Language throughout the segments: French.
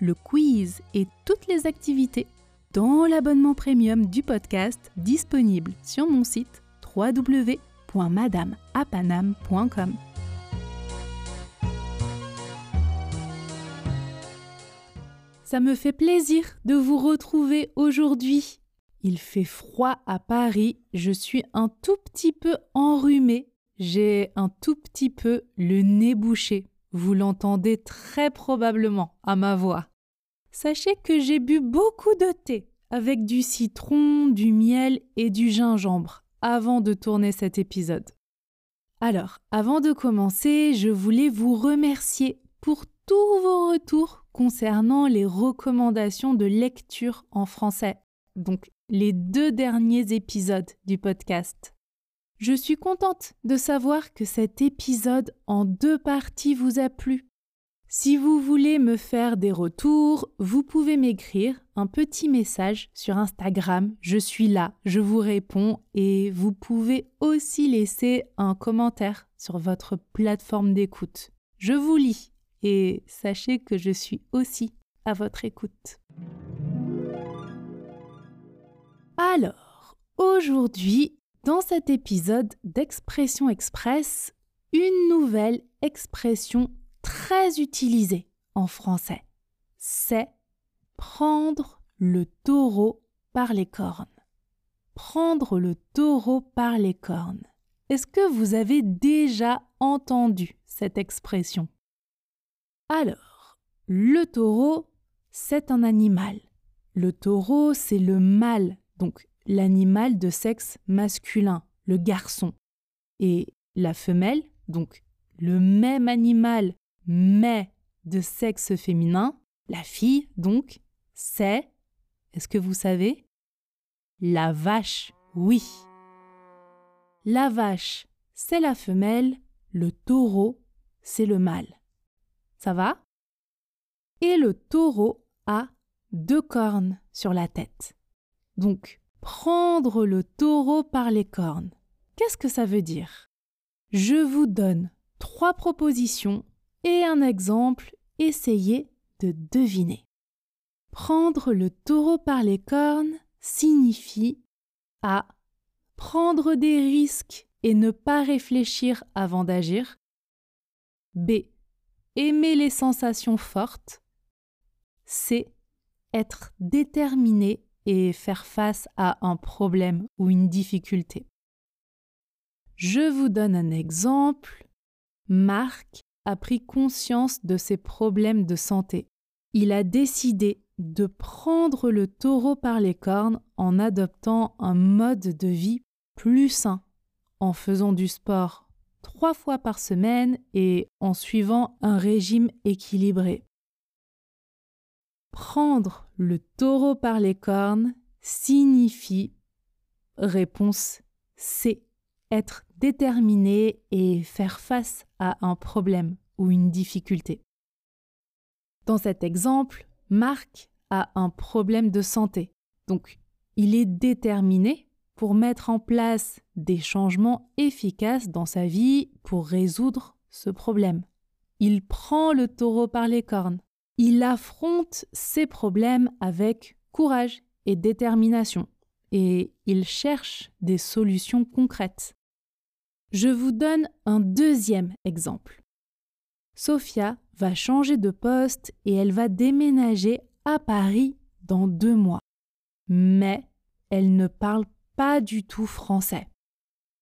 le quiz et toutes les activités dans l'abonnement premium du podcast disponible sur mon site www.madameapanam.com. Ça me fait plaisir de vous retrouver aujourd'hui. Il fait froid à Paris, je suis un tout petit peu enrhumée, j'ai un tout petit peu le nez bouché. Vous l'entendez très probablement à ma voix. Sachez que j'ai bu beaucoup de thé avec du citron, du miel et du gingembre avant de tourner cet épisode. Alors, avant de commencer, je voulais vous remercier pour tous vos retours concernant les recommandations de lecture en français, donc les deux derniers épisodes du podcast. Je suis contente de savoir que cet épisode en deux parties vous a plu. Si vous voulez me faire des retours, vous pouvez m'écrire un petit message sur Instagram. Je suis là, je vous réponds et vous pouvez aussi laisser un commentaire sur votre plateforme d'écoute. Je vous lis et sachez que je suis aussi à votre écoute. Alors, aujourd'hui, dans cet épisode d'Expression Express, une nouvelle expression très utilisée en français. C'est prendre le taureau par les cornes. Prendre le taureau par les cornes. Est-ce que vous avez déjà entendu cette expression? Alors, le taureau, c'est un animal. Le taureau, c'est le mâle, donc l'animal de sexe masculin, le garçon. Et la femelle, donc le même animal mais de sexe féminin, la fille, donc, c'est, est-ce que vous savez? La vache, oui. La vache, c'est la femelle, le taureau, c'est le mâle. Ça va? Et le taureau a deux cornes sur la tête. Donc, prendre le taureau par les cornes. Qu'est-ce que ça veut dire? Je vous donne trois propositions et un exemple, essayez de deviner. Prendre le taureau par les cornes signifie A. Prendre des risques et ne pas réfléchir avant d'agir. B. Aimer les sensations fortes. C. Être déterminé et faire face à un problème ou une difficulté. Je vous donne un exemple. Marc a pris conscience de ses problèmes de santé. Il a décidé de prendre le taureau par les cornes en adoptant un mode de vie plus sain, en faisant du sport trois fois par semaine et en suivant un régime équilibré. Prendre le taureau par les cornes signifie réponse C. Être déterminé et faire face à un problème ou une difficulté. Dans cet exemple, Marc a un problème de santé. Donc, il est déterminé pour mettre en place des changements efficaces dans sa vie pour résoudre ce problème. Il prend le taureau par les cornes il affronte ses problèmes avec courage et détermination et il cherche des solutions concrètes. Je vous donne un deuxième exemple. Sophia va changer de poste et elle va déménager à Paris dans deux mois. Mais elle ne parle pas du tout français.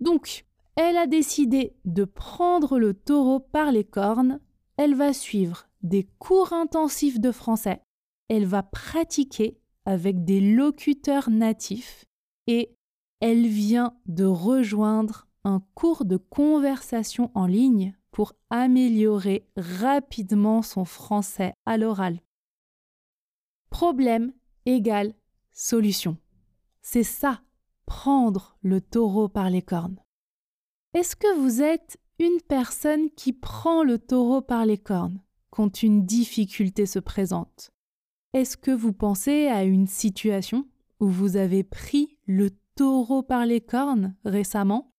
Donc, elle a décidé de prendre le taureau par les cornes. Elle va suivre des cours intensifs de français. Elle va pratiquer avec des locuteurs natifs et elle vient de rejoindre un cours de conversation en ligne pour améliorer rapidement son français à l'oral. Problème, égale solution. C'est ça, prendre le taureau par les cornes. Est-ce que vous êtes une personne qui prend le taureau par les cornes? Quand une difficulté se présente Est-ce que vous pensez à une situation où vous avez pris le taureau par les cornes récemment?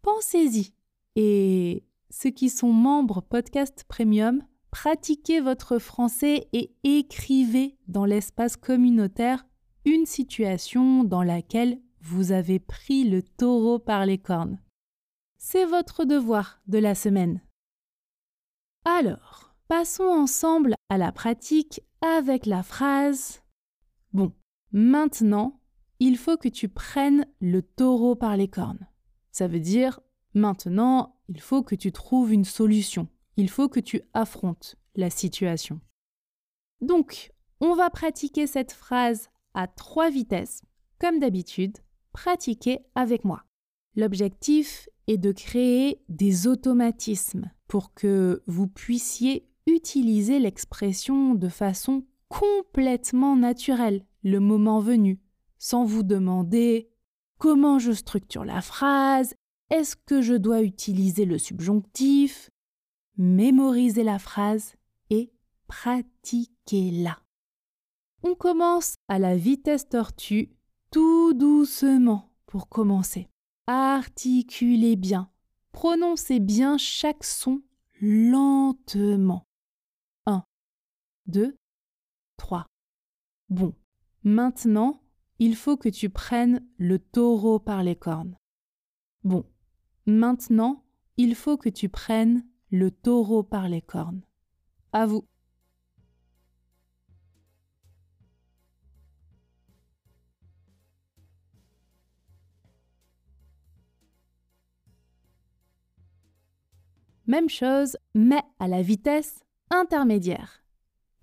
Pensez-y. Et ceux qui sont membres Podcast Premium, pratiquez votre français et écrivez dans l'espace communautaire une situation dans laquelle vous avez pris le taureau par les cornes. C'est votre devoir de la semaine. Alors, passons ensemble à la pratique avec la phrase Bon, maintenant, il faut que tu prennes le taureau par les cornes. Ça veut dire maintenant, il faut que tu trouves une solution. Il faut que tu affrontes la situation. Donc, on va pratiquer cette phrase à trois vitesses. Comme d'habitude, pratiquez avec moi. L'objectif est de créer des automatismes pour que vous puissiez utiliser l'expression de façon complètement naturelle le moment venu, sans vous demander comment je structure la phrase, est-ce que je dois utiliser le subjonctif, mémoriser la phrase et pratiquez-la. On commence à la vitesse tortue, tout doucement pour commencer. Articulez bien, prononcez bien chaque son lentement. 1, 2, 3. Bon, maintenant, il faut que tu prennes le taureau par les cornes. Bon, maintenant, il faut que tu prennes le taureau par les cornes. À vous. Même chose, mais à la vitesse intermédiaire.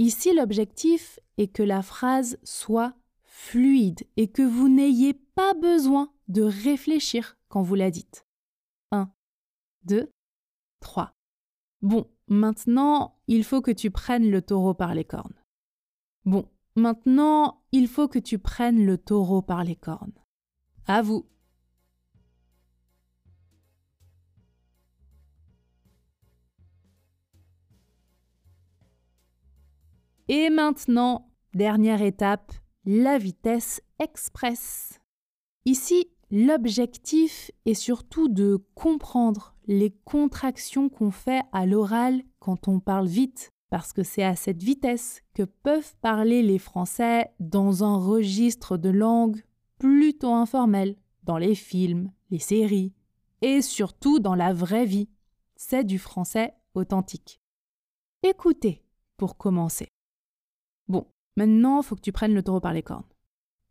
Ici, l'objectif est que la phrase soit fluide et que vous n'ayez pas besoin de réfléchir quand vous la dites. 1, 2, 3. Bon, maintenant, il faut que tu prennes le taureau par les cornes. Bon, maintenant, il faut que tu prennes le taureau par les cornes. À vous. Et maintenant, dernière étape, la vitesse express. Ici, l'objectif est surtout de comprendre les contractions qu'on fait à l'oral quand on parle vite, parce que c'est à cette vitesse que peuvent parler les Français dans un registre de langue plutôt informel, dans les films, les séries, et surtout dans la vraie vie. C'est du français authentique. Écoutez pour commencer. Maintenant, faut que tu prennes le taureau par les cornes.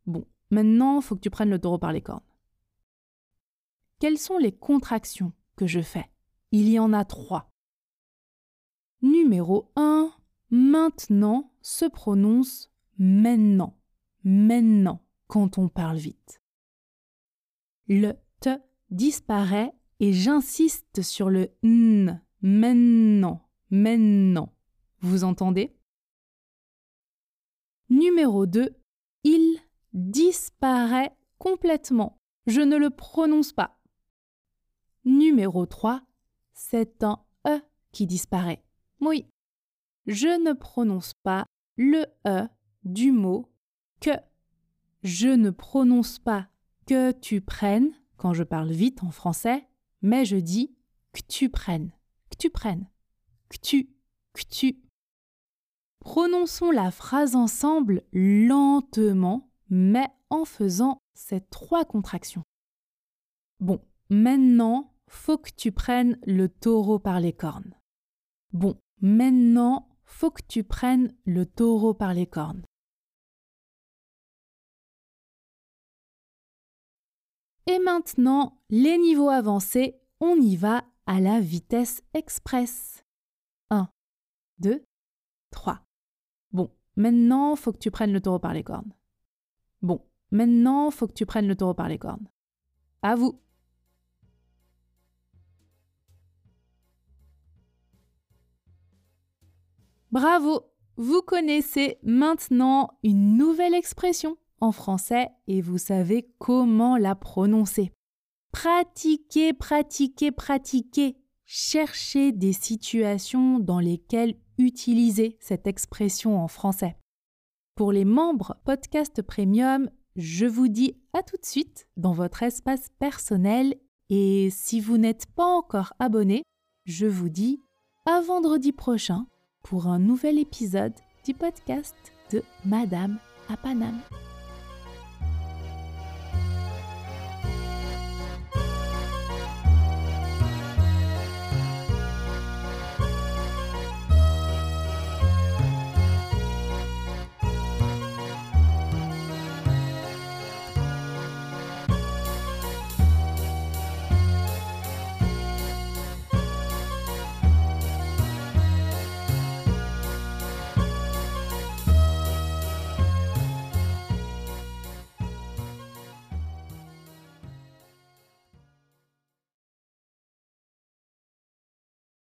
Bon, maintenant, faut que tu prennes le taureau par les cornes. Quelles sont les contractions que je fais? Il y en a trois. Numéro 1, maintenant se prononce maintenant, maintenant quand on parle vite. Le te disparaît et j'insiste sur le n, maintenant, maintenant. Vous entendez? Numéro 2. Il disparaît complètement. Je ne le prononce pas. Numéro 3. C'est un E qui disparaît. Oui. Je ne prononce pas le E du mot que. Je ne prononce pas que tu prennes quand je parle vite en français, mais je dis que tu prennes, que tu prennes, que tu, que tu. Prononçons la phrase ensemble lentement, mais en faisant ces trois contractions. Bon, maintenant, faut que tu prennes le taureau par les cornes. Bon, maintenant, faut que tu prennes le taureau par les cornes. Et maintenant, les niveaux avancés, on y va à la vitesse express. 1, 2, 3. Maintenant, faut que tu prennes le taureau par les cornes. Bon, maintenant, faut que tu prennes le taureau par les cornes. À vous. Bravo Vous connaissez maintenant une nouvelle expression en français et vous savez comment la prononcer. Pratiquez, pratiquez, pratiquez. Cherchez des situations dans lesquelles utiliser cette expression en français. Pour les membres Podcast Premium, je vous dis à tout de suite dans votre espace personnel et si vous n'êtes pas encore abonné, je vous dis à vendredi prochain pour un nouvel épisode du podcast de Madame à Paname.